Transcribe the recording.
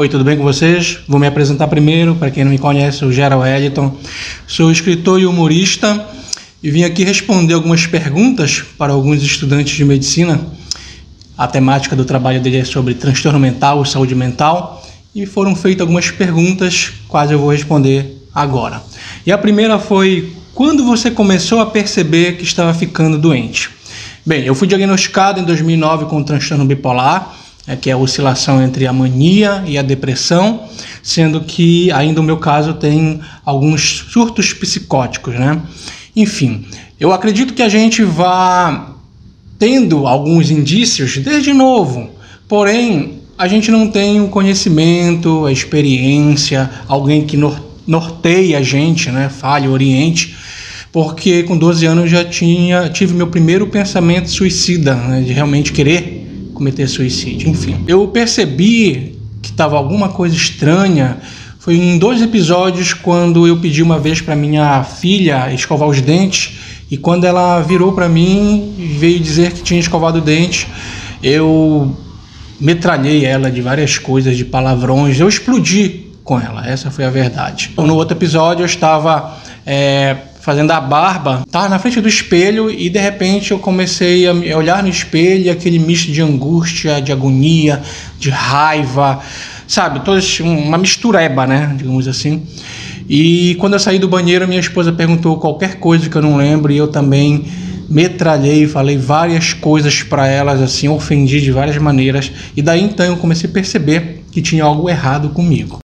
Oi, tudo bem com vocês? Vou me apresentar primeiro, para quem não me conhece, eu Gerald Eliton. Sou escritor e humorista e vim aqui responder algumas perguntas para alguns estudantes de medicina. A temática do trabalho dele é sobre transtorno mental, saúde mental, e foram feitas algumas perguntas, quais eu vou responder agora. E a primeira foi: quando você começou a perceber que estava ficando doente? Bem, eu fui diagnosticado em 2009 com transtorno bipolar é, que é a oscilação entre a mania e a depressão, sendo que ainda o meu caso tem alguns surtos psicóticos, né? Enfim, eu acredito que a gente vá tendo alguns indícios desde novo, porém a gente não tem o conhecimento, a experiência, alguém que norteia a gente, né? Fale, oriente porque com 12 anos já tinha tive meu primeiro pensamento suicida, né, de realmente querer cometer suicídio. Enfim, eu percebi que estava alguma coisa estranha. Foi em dois episódios quando eu pedi uma vez para minha filha escovar os dentes e quando ela virou para mim e veio dizer que tinha escovado o dente, eu metralhei ela de várias coisas, de palavrões. Eu explodi com ela. Essa foi a verdade. No outro episódio eu estava é, fazendo a barba, tava na frente do espelho e de repente eu comecei a olhar no espelho e aquele misto de angústia, de agonia, de raiva, sabe? Toda uma mistureba, né? Digamos assim. E quando eu saí do banheiro, minha esposa perguntou qualquer coisa que eu não lembro e eu também metralhei, falei várias coisas para elas assim, ofendi de várias maneiras e daí então eu comecei a perceber que tinha algo errado comigo.